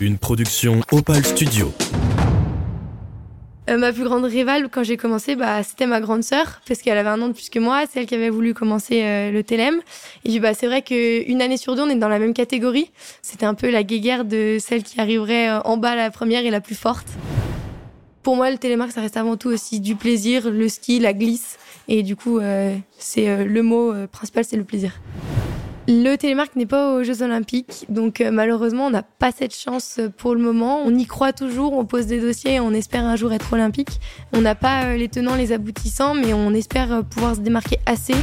Une production Opal Studio. Euh, ma plus grande rivale quand j'ai commencé, bah, c'était ma grande sœur parce qu'elle avait un an de plus que moi, c'est elle qui avait voulu commencer euh, le TLM. Et puis bah, c'est vrai qu'une année sur deux, on est dans la même catégorie. C'était un peu la guéguerre de celle qui arriverait euh, en bas la première et la plus forte. Pour moi, le télémark, ça reste avant tout aussi du plaisir, le ski, la glisse. Et du coup, c'est le mot principal, c'est le plaisir. Le télémark n'est pas aux Jeux Olympiques, donc euh, malheureusement, on n'a pas cette chance euh, pour le moment. On y croit toujours, on pose des dossiers et on espère un jour être olympique. On n'a pas euh, les tenants, les aboutissants, mais on espère pouvoir se démarquer assez.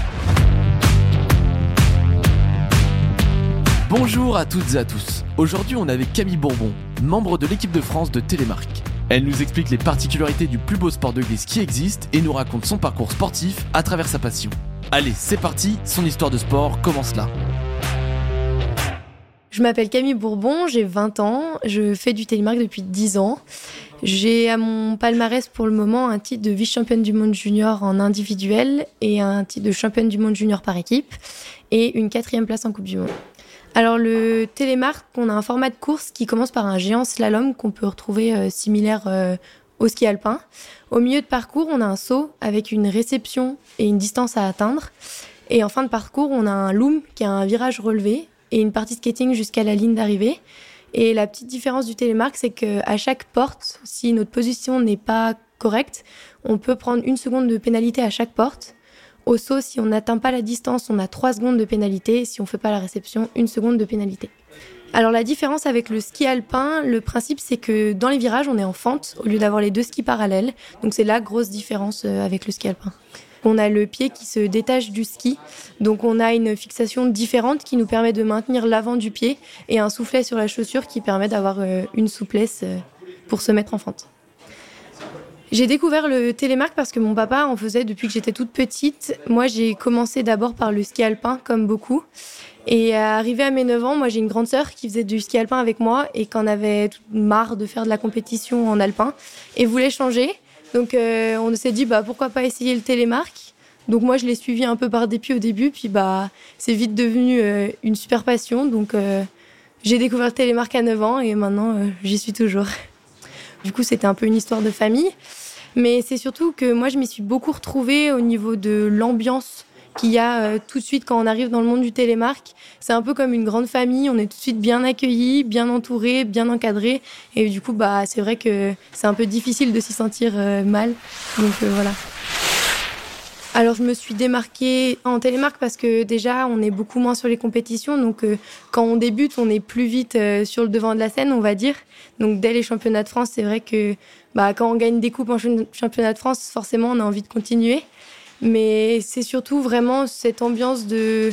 Bonjour à toutes et à tous. Aujourd'hui, on est avec Camille Bourbon, membre de l'équipe de France de Télémark. Elle nous explique les particularités du plus beau sport de glisse qui existe et nous raconte son parcours sportif à travers sa passion. Allez, c'est parti, son histoire de sport commence là. Je m'appelle Camille Bourbon, j'ai 20 ans, je fais du télémark depuis 10 ans. J'ai à mon palmarès pour le moment un titre de vice-championne du monde junior en individuel et un titre de championne du monde junior par équipe et une quatrième place en Coupe du Monde. Alors le télémark, on a un format de course qui commence par un géant slalom qu'on peut retrouver euh, similaire euh, au ski alpin. Au milieu de parcours, on a un saut avec une réception et une distance à atteindre. Et en fin de parcours, on a un loom qui a un virage relevé et une partie skating jusqu'à la ligne d'arrivée. Et la petite différence du télémark, c'est qu'à chaque porte, si notre position n'est pas correcte, on peut prendre une seconde de pénalité à chaque porte. Au saut, si on n'atteint pas la distance, on a trois secondes de pénalité. Si on ne fait pas la réception, une seconde de pénalité. Alors la différence avec le ski alpin, le principe c'est que dans les virages on est en fente au lieu d'avoir les deux skis parallèles. Donc c'est la grosse différence euh, avec le ski alpin. On a le pied qui se détache du ski, donc on a une fixation différente qui nous permet de maintenir l'avant du pied et un soufflet sur la chaussure qui permet d'avoir euh, une souplesse euh, pour se mettre en fente. J'ai découvert le télémark parce que mon papa en faisait depuis que j'étais toute petite. Moi, j'ai commencé d'abord par le ski alpin, comme beaucoup. Et arrivé à mes 9 ans, moi j'ai une grande sœur qui faisait du ski alpin avec moi et qui en avait marre de faire de la compétition en alpin et voulait changer. Donc euh, on s'est dit bah pourquoi pas essayer le télémark. Donc moi je l'ai suivi un peu par dépit au début puis bah c'est vite devenu euh, une super passion. Donc euh, j'ai découvert le télémark à 9 ans et maintenant j'y suis toujours. Du coup c'était un peu une histoire de famille. Mais c'est surtout que moi je m'y suis beaucoup retrouvée au niveau de l'ambiance qu'il y a euh, tout de suite quand on arrive dans le monde du télémark. C'est un peu comme une grande famille, on est tout de suite bien accueilli, bien entouré, bien encadré. Et du coup, bah, c'est vrai que c'est un peu difficile de s'y sentir euh, mal. Donc euh, voilà. Alors je me suis démarquée en télémark parce que déjà on est beaucoup moins sur les compétitions, donc quand on débute on est plus vite sur le devant de la scène on va dire. Donc dès les championnats de France c'est vrai que bah, quand on gagne des coupes en championnat de France forcément on a envie de continuer. Mais c'est surtout vraiment cette ambiance de,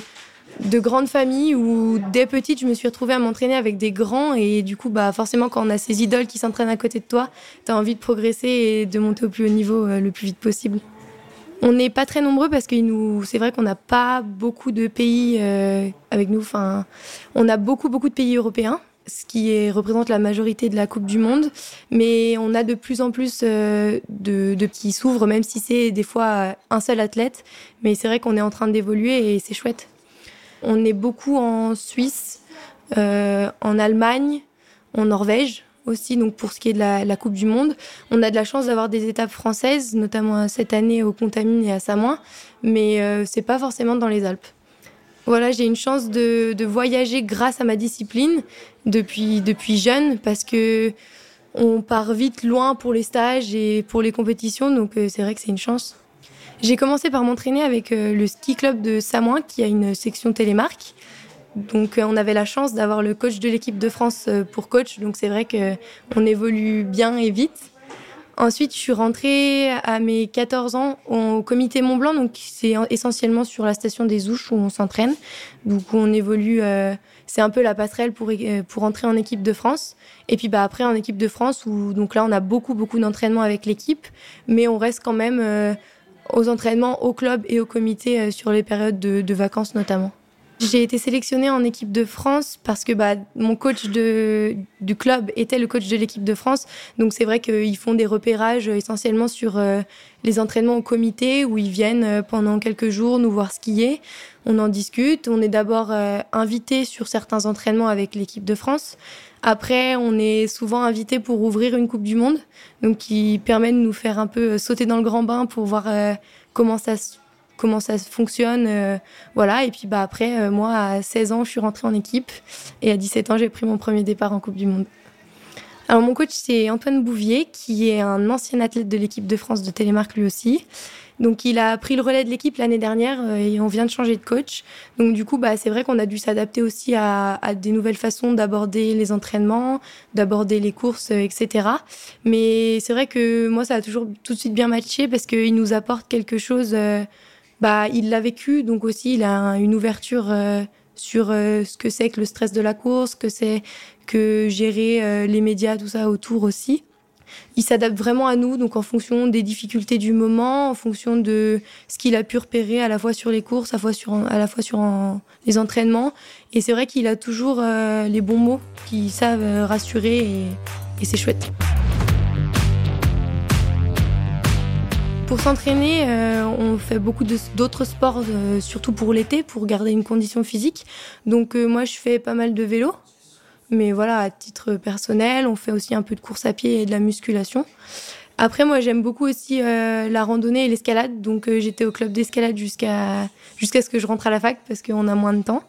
de grande famille où dès petite, je me suis retrouvée à m'entraîner avec des grands. Et du coup, bah, forcément, quand on a ces idoles qui s'entraînent à côté de toi, tu as envie de progresser et de monter au plus haut niveau euh, le plus vite possible. On n'est pas très nombreux parce que c'est vrai qu'on n'a pas beaucoup de pays euh, avec nous. Enfin, on a beaucoup, beaucoup de pays européens ce qui représente la majorité de la Coupe du Monde. Mais on a de plus en plus euh, de, de qui s'ouvrent, même si c'est des fois un seul athlète. Mais c'est vrai qu'on est en train d'évoluer et c'est chouette. On est beaucoup en Suisse, euh, en Allemagne, en Norvège aussi, donc pour ce qui est de la, Coupe du Monde. On a de la chance d'avoir des étapes françaises, notamment cette année au Contamine et à Samoin, mais euh, c'est pas forcément dans les Alpes. Voilà, j'ai une chance de, de, voyager grâce à ma discipline depuis, depuis jeune parce que on part vite loin pour les stages et pour les compétitions, donc euh, c'est vrai que c'est une chance. J'ai commencé par m'entraîner avec euh, le ski club de Samoin qui a une section télémarque. Donc euh, on avait la chance d'avoir le coach de l'équipe de France pour coach, donc c'est vrai qu'on évolue bien et vite. Ensuite, je suis rentrée à mes 14 ans au comité Mont Blanc, donc c'est essentiellement sur la station des Ouches où on s'entraîne. Donc on évolue, euh, c'est un peu la passerelle pour euh, pour entrer en équipe de France. Et puis bah après en équipe de France où donc là on a beaucoup beaucoup d'entraînements avec l'équipe, mais on reste quand même euh, aux entraînements au club et au comité sur les périodes de vacances notamment. J'ai été sélectionnée en équipe de France parce que bah, mon coach de, du club était le coach de l'équipe de France. Donc c'est vrai qu'ils font des repérages essentiellement sur euh, les entraînements au comité où ils viennent euh, pendant quelques jours nous voir skier. On en discute. On est d'abord euh, invité sur certains entraînements avec l'équipe de France. Après, on est souvent invité pour ouvrir une Coupe du Monde, donc qui permet de nous faire un peu sauter dans le grand bain pour voir comment ça comment ça fonctionne voilà et puis bah après moi à 16 ans je suis rentrée en équipe et à 17 ans j'ai pris mon premier départ en Coupe du monde alors mon coach c'est Antoine Bouvier qui est un ancien athlète de l'équipe de France de télémarque lui aussi. Donc il a pris le relais de l'équipe l'année dernière euh, et on vient de changer de coach. Donc du coup bah c'est vrai qu'on a dû s'adapter aussi à, des nouvelles façons d'aborder les entraînements, d'aborder les courses, euh, etc. Mais c'est vrai que moi ça a toujours tout de suite bien matché parce qu'il nous apporte quelque chose. Euh, bah il l'a vécu donc aussi il a une ouverture sur ce que c'est que le stress de la course, que c'est que gérer euh, les médias, tout ça autour aussi. Il s'adapte vraiment à nous, donc en fonction des difficultés du moment, en fonction de ce qu'il a pu repérer à la fois sur les courses, à la fois sur, les entraînements. Et c'est vrai qu'il a toujours euh, les bons mots qui savent euh, rassurer et, et c'est chouette. Pour s'entraîner, on fait beaucoup d'autres sports, surtout pour l'été, pour garder une condition physique. Donc moi, je fais pas mal de vélo. Mais voilà, à titre personnel, on fait aussi un peu de course à pied et de la musculation. Après, moi, j'aime beaucoup aussi euh, la randonnée et l'escalade. Donc, euh, j'étais au club d'escalade jusqu'à jusqu'à ce que je rentre à la fac parce qu'on a moins de temps.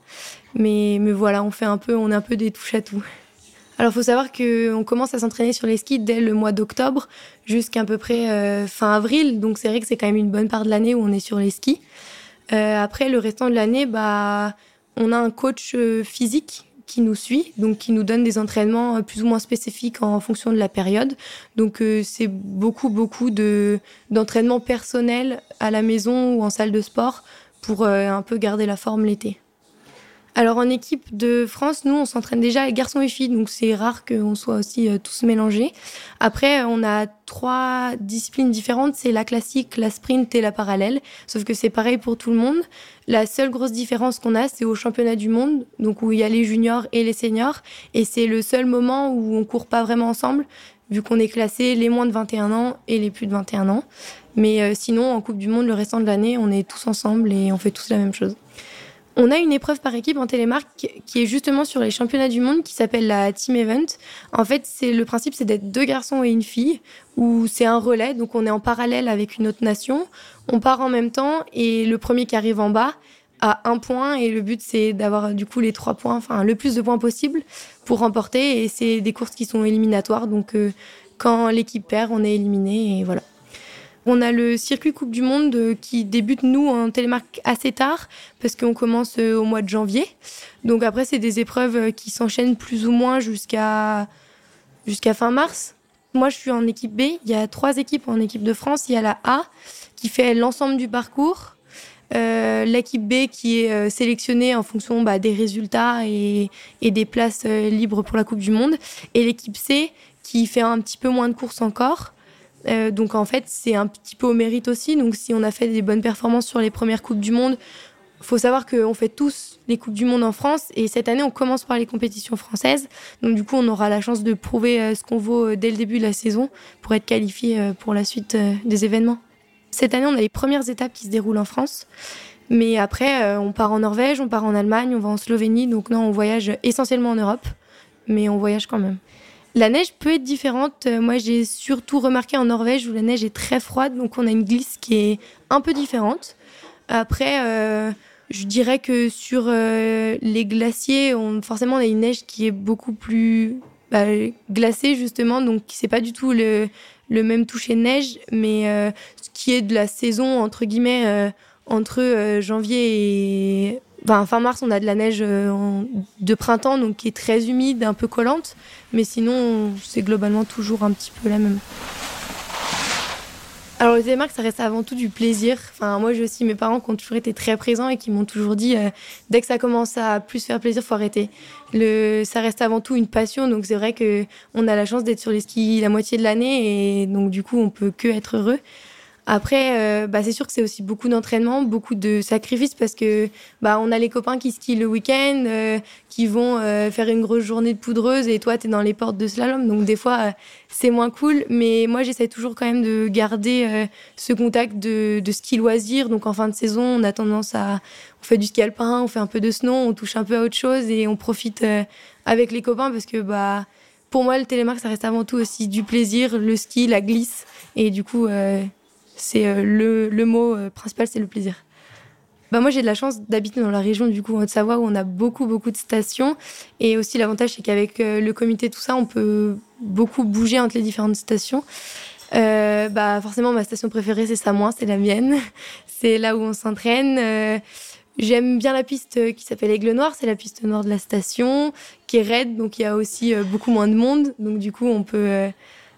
Mais, mais voilà, on fait un peu, on est un peu des touches à tout. Alors, faut savoir qu'on commence à s'entraîner sur les skis dès le mois d'octobre jusqu'à peu près euh, fin avril. Donc, c'est vrai que c'est quand même une bonne part de l'année où on est sur les skis. après, le restant de l'année, bah, on a un coach physique qui nous suit, donc qui nous donne des entraînements euh, plus ou moins spécifiques en fonction de la période. Donc euh, c'est beaucoup beaucoup de d'entraînements personnels à la maison ou en salle de sport pour euh, un peu garder la forme l'été. Alors en équipe de France, nous on s'entraîne déjà garçons et filles, donc c'est rare qu'on soit aussi tous mélangés. Après, on a trois disciplines différentes, c'est la classique, la sprint et la parallèle, sauf que c'est pareil pour tout le monde. La seule grosse différence qu'on a, c'est au championnat du monde, donc où il y a les juniors et les seniors, et c'est le seul moment où on court pas vraiment ensemble, vu qu'on est classé les moins de 21 ans et les plus de 21 ans. Mais euh, sinon, en Coupe du Monde, le restant de l'année, on est tous ensemble et on fait tous la même chose. On a une épreuve par équipe en télémarque qui est justement sur les championnats du monde qui s'appelle la Team Event. En fait, c'est le principe, c'est d'être deux garçons et une fille, où c'est un relais, donc on est en parallèle avec une autre nation. On part en même temps et le premier qui arrive en bas a un point et le but c'est d'avoir du coup les trois points, enfin le plus de points possible pour remporter. Et c'est des courses qui sont éliminatoires, donc euh, quand l'équipe perd, on est éliminé et voilà. On a le circuit Coupe du Monde euh, qui débute, nous, en télémarque assez tard, parce qu'on commence euh, au mois de janvier. Donc après, c'est des épreuves euh, qui s'enchaînent plus ou moins jusqu'à fin mars. Moi, je suis en équipe B. Il y a trois équipes en équipe de France. Il y a la A qui fait l'ensemble du parcours. l'équipe B qui est sélectionnée en fonction bah, des résultats et des places libres pour la Coupe du Monde. Et l'équipe C qui fait un petit peu moins de courses encore. Euh, donc en fait, c'est un petit peu au mérite aussi. Donc si on a fait des bonnes performances sur les premières Coupes du Monde, faut savoir qu'on fait tous les Coupes du Monde en France et cette année on commence par les compétitions françaises. Donc du coup on aura la chance de prouver euh, ce qu'on vaut euh, dès le début de la saison pour être qualifié pour la suite des événements. Cette année on a les premières étapes qui se déroulent en France. Mais après on part en Norvège, on part en Allemagne, on va en Slovénie. Donc non on voyage essentiellement en Europe, mais on voyage quand même. La neige peut être différente. Euh, moi, j'ai surtout remarqué en Norvège où la neige est très froide, donc on a une glisse qui est un peu différente. Après, euh, je dirais que sur euh, les glaciers, on, forcément, on a une neige qui est beaucoup plus bah, glacée, justement, donc c'est pas du tout le, même toucher de neige, mais ce qui est de la saison, entre guillemets, entre janvier et fin mars, on a de la neige euh, de printemps, donc qui est très humide, un peu collante. Mais sinon, c'est globalement toujours un petit peu la même. Alors le télémarque, ça reste avant tout du plaisir. Enfin, moi j'ai aussi mes parents qui ont toujours été très présents et qui m'ont toujours dit euh, dès que ça commence à plus faire plaisir, faut arrêter. Le, ça reste avant tout une passion, donc c'est vrai que on a la chance d'être sur les skis la moitié de l'année et donc du coup on peut que être heureux. Après, euh, bah, c'est sûr que c'est aussi beaucoup d'entraînement, beaucoup de sacrifices parce que bah, on a les copains qui skient le week-end, euh, qui vont euh, faire une grosse journée de poudreuse et toi, tu es dans les portes de slalom. Donc des fois, c'est moins cool. Mais moi, j'essaie toujours quand même de garder ce contact de, ski loisir. Donc en fin de saison, on a tendance à... On fait du ski alpin, on fait un peu de snow, on touche un peu à autre chose et on profite avec les copains parce que bah pour moi le télémark ça reste avant tout aussi du plaisir, le ski, la glisse et du coup c'est le, le, mot principal c'est le plaisir. Bah moi j'ai de la chance d'habiter dans la région du coup de Savoie où on a beaucoup beaucoup de stations et aussi l'avantage c'est qu'avec le comité tout ça on peut beaucoup bouger entre les différentes stations. Euh, bah forcément ma station préférée c'est Samoin, c'est la mienne. c'est là où on s'entraîne. Euh, j'aime bien la piste qui s'appelle Aigle Noir, c'est la piste nord de la station, qui est raide, donc il y a aussi euh, beaucoup moins de monde. Donc du coup on peut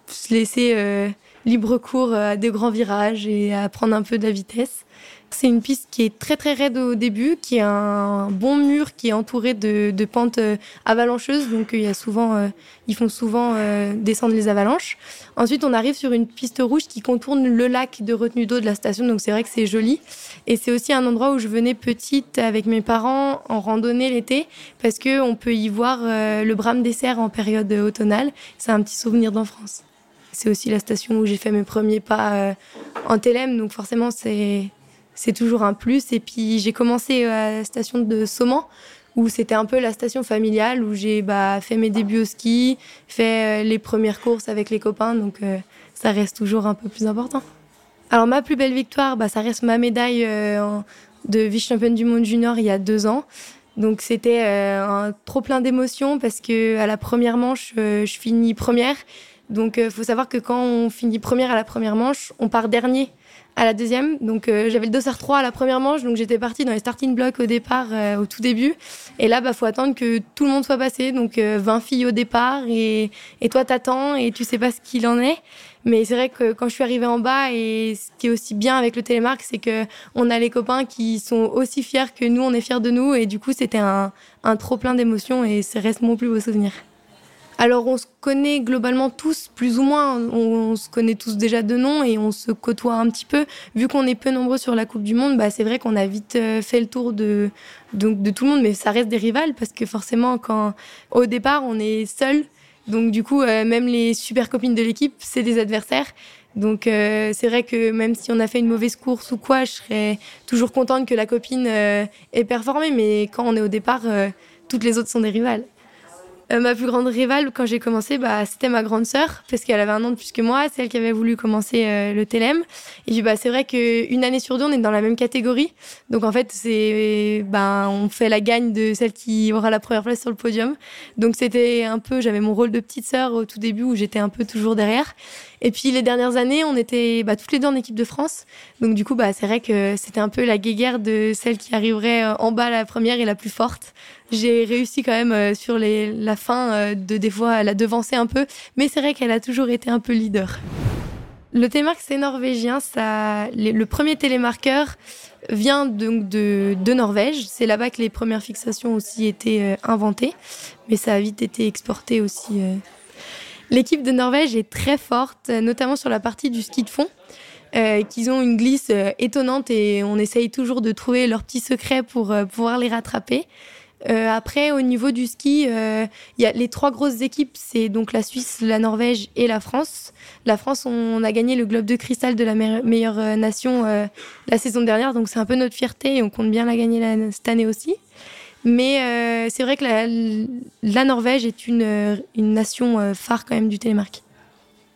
se laisser libre cours à des grands virages et à prendre un peu de la vitesse. C'est une piste qui est très très raide au début, qui a un bon mur qui est entouré de, pentes euh, avalancheuses, donc il y a souvent, euh, ils font souvent euh, descendre les avalanches. Ensuite, on arrive sur une piste rouge qui contourne le lac de retenue d'eau de la station, donc c'est vrai que c'est joli. Et c'est aussi un endroit où je venais petite avec mes parents en randonnée l'été, parce que on peut y voir le brame des cerfs en période automnale. C'est un petit souvenir d'enfance. C'est aussi la station où j'ai fait mes premiers pas en TLM, donc forcément c'est c'est toujours un plus. Et puis j'ai commencé à la station de Sauman, où c'était un peu la station familiale, où j'ai bah, fait mes débuts au ski, fait euh, les premières courses avec les copains, donc euh, ça reste toujours un peu plus important. Alors ma plus belle victoire, bah, ça reste ma médaille euh, de vice-championne du monde junior il y a deux ans. Donc c'était un trop plein d'émotions parce que à la première manche, je finis première. Donc il faut savoir que quand on finit première à la première manche, on part dernier à la deuxième. Donc euh, j'avais le dossard 3 à la première manche, donc j'étais partie dans les starting blocks au départ, euh, au tout début. Et là, bah faut attendre que tout le monde soit passé, donc 20 euh, filles au départ, et, et toi t'attends et tu sais pas ce qu'il en est. Mais c'est vrai que quand je suis arrivée en bas, et ce qui est aussi bien avec le télémark, c'est que on a les copains qui sont aussi fiers que nous, on est fiers de nous, et du coup c'était un, un trop plein d'émotions, et ça reste mon plus beau souvenir. Alors on se connaît globalement tous, plus ou moins, on, se connaît tous déjà de nom et on se côtoie un petit peu. Vu qu'on est peu nombreux sur la Coupe du Monde, bah, c'est vrai qu'on a vite euh, fait le tour de, de, tout le monde, mais ça reste des rivales parce que forcément, quand au départ on est seul, donc du coup euh, même les super copines de l'équipe, c'est des adversaires. Donc euh, c'est vrai que même si on a fait une mauvaise course ou quoi, je serais toujours contente que la copine ait performé, mais quand on est au départ, toutes les autres sont des rivales. Euh, ma plus grande rivale, quand j'ai commencé, bah, c'était ma grande sœur, parce qu'elle avait un an de plus que moi. C'est elle qui avait voulu commencer euh, le TLM. Et puis, bah, c'est vrai qu'une année sur deux, on est dans la même catégorie. Donc, en fait, c'est, bah, on fait la gagne de celle qui aura la première place sur le podium. Donc, c'était un peu, j'avais mon rôle de petite sœur au tout début où j'étais un peu toujours derrière. Et puis les dernières années, on était bah, toutes les deux en équipe de France. Donc du coup, bah, c'est vrai que c'était un peu la guéguerre de celle qui arriverait euh, en bas la première et la plus forte. J'ai réussi quand même euh, sur la fin euh, de des fois la devancer un peu, mais c'est vrai qu'elle a toujours été un peu leader. Le télémark, c'est norvégien. Le premier télémarqueur vient donc de, Norvège. C'est là-bas que les premières fixations aussi étaient inventées, mais ça a vite été exporté aussi L'équipe de Norvège est très forte, notamment sur la partie du ski de fond. Euh, qu'ils ont une glisse euh, étonnante et on essaye toujours de trouver leurs petits secrets pour euh, pouvoir les rattraper. Euh, après, au niveau du ski, il y a les trois grosses équipes, c'est donc la Suisse, la Norvège et la France. La France, on a gagné le globe de cristal de la meilleure nation la saison dernière, donc c'est un peu notre fierté et on compte bien la gagner cette année aussi. Mais euh, c'est vrai que la, Norvège est une, euh, une nation euh, phare quand même du télémark.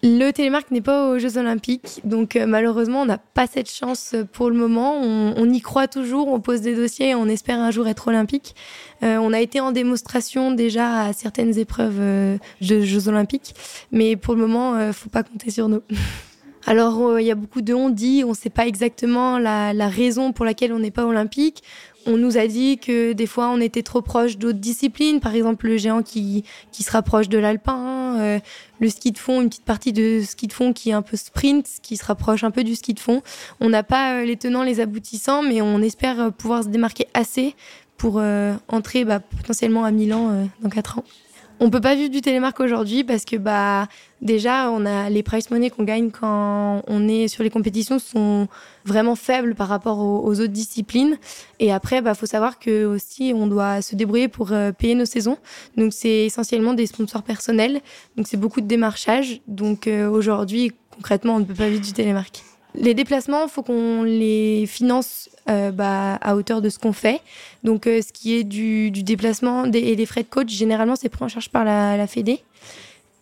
Le télémark n'est pas aux Jeux Olympiques, donc malheureusement on n'a pas cette chance pour le moment. On, y croit toujours, on pose des dossiers, on espère un jour être olympique. on a été en démonstration déjà à certaines épreuves de Jeux Olympiques, mais pour le moment, ne faut pas compter sur nous. Alors, il y a beaucoup de on dit, on ne sait pas exactement la raison pour laquelle on n'est pas olympique. On nous a dit que des fois on était trop proche d'autres disciplines, par exemple le géant qui, qui se rapproche de l'alpin, euh, le ski de fond, une petite partie de ski de fond qui est un peu sprint, qui se rapproche un peu du ski de fond. On n'a pas euh, les tenants, les aboutissants, mais on espère euh, pouvoir se démarquer assez pour entrer bah, potentiellement à Milan dans 4 ans. On peut pas vivre du télémark aujourd'hui parce que bah déjà on a les price money qu'on gagne quand on est sur les compétitions sont vraiment faibles par rapport aux, autres disciplines. Et après bah faut savoir que aussi on doit se débrouiller pour euh, payer nos saisons. Donc c'est essentiellement des sponsors personnels. Donc c'est beaucoup de démarchage. Donc euh, aujourd'hui concrètement on ne peut pas vivre du télémark. Les déplacements, faut qu'on les finance bah, à hauteur de ce qu'on fait. Donc, ce qui est du, déplacement et des frais de coach, généralement, c'est pris en charge par la, Fédé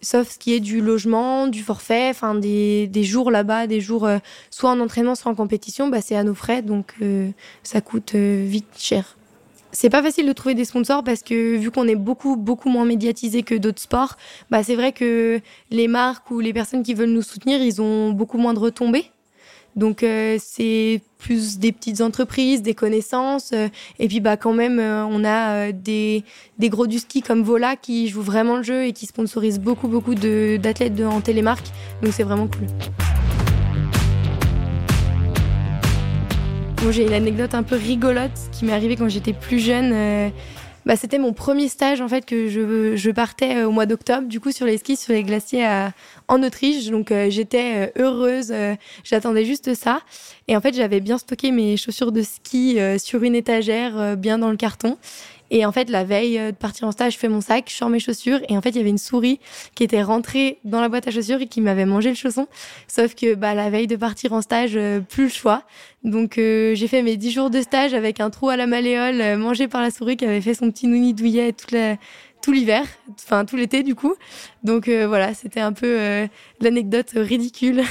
sauf ce qui est du logement, du forfait, enfin des, des, jours là-bas, des jours euh, soit en entraînement, soit en compétition, bah, c'est à nos frais, donc euh, ça coûte euh, vite cher. C'est pas facile de trouver des sponsors parce que vu qu'on est beaucoup beaucoup moins médiatisé que d'autres sports, bah c'est vrai que les marques ou les personnes qui veulent nous soutenir, ils ont beaucoup moins de retombées. Donc euh, c'est plus des petites entreprises, des connaissances. Euh, et puis bah quand même, euh, on a des, gros du ski comme Vola qui jouent vraiment le jeu et qui sponsorisent beaucoup beaucoup d'athlètes en télémarque. Donc c'est vraiment cool. Bon, j'ai une anecdote un peu rigolote qui m'est arrivée quand j'étais plus jeune. Bah, c'était mon premier stage en fait que je, partais euh, au mois d'octobre, du coup sur les skis, sur les glaciers en Autriche. Donc euh, j'étais euh, heureuse, j'attendais juste ça. Et en fait j'avais bien stocké mes chaussures de ski sur une étagère, bien dans le carton. Et en fait, la veille de partir en stage, je fais mon sac, je sors mes chaussures, et en fait, il y avait une souris qui était rentrée dans la boîte à chaussures et qui m'avait mangé le chausson. Sauf que bah, la veille de partir en stage, euh, plus le choix. Donc euh, j'ai fait mes 10 jours de stage avec un trou à la malléole, euh, mangé par la souris qui avait fait son petit nouni douillet tout l'hiver, enfin tout l'été du coup. Donc voilà, c'était un peu l'anecdote ridicule.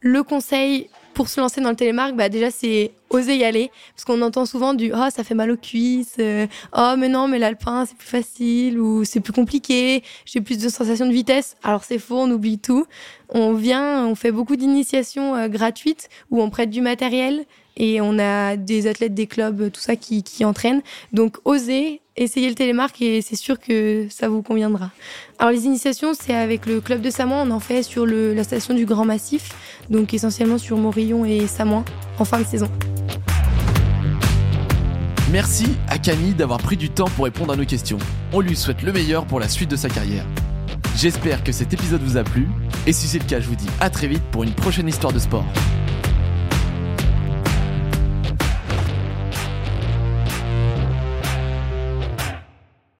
Le conseil pour se lancer dans le télémarque, bah déjà c'est oser y aller parce qu'on entend souvent du oh ça fait mal aux cuisses, euh, oh mais non mais l'alpin c'est plus facile ou c'est plus compliqué, j'ai plus de sensations de vitesse. Alors c'est faux, on oublie tout. On vient, on fait beaucoup d'initiations euh, gratuites où on prête du matériel et on a des athlètes des clubs tout ça qui qui entraînent. Donc oser essayez le télémarque et c'est sûr que ça vous conviendra. Alors les initiations, c'est avec le club de Samoin, on en fait sur le, la station du Grand Massif, donc essentiellement sur Morillon et Samoin en fin de saison. Merci à Camille d'avoir pris du temps pour répondre à nos questions. On lui souhaite le meilleur pour la suite de sa carrière. J'espère que cet épisode vous a plu, et si c'est le cas, je vous dis à très vite pour une prochaine histoire de sport.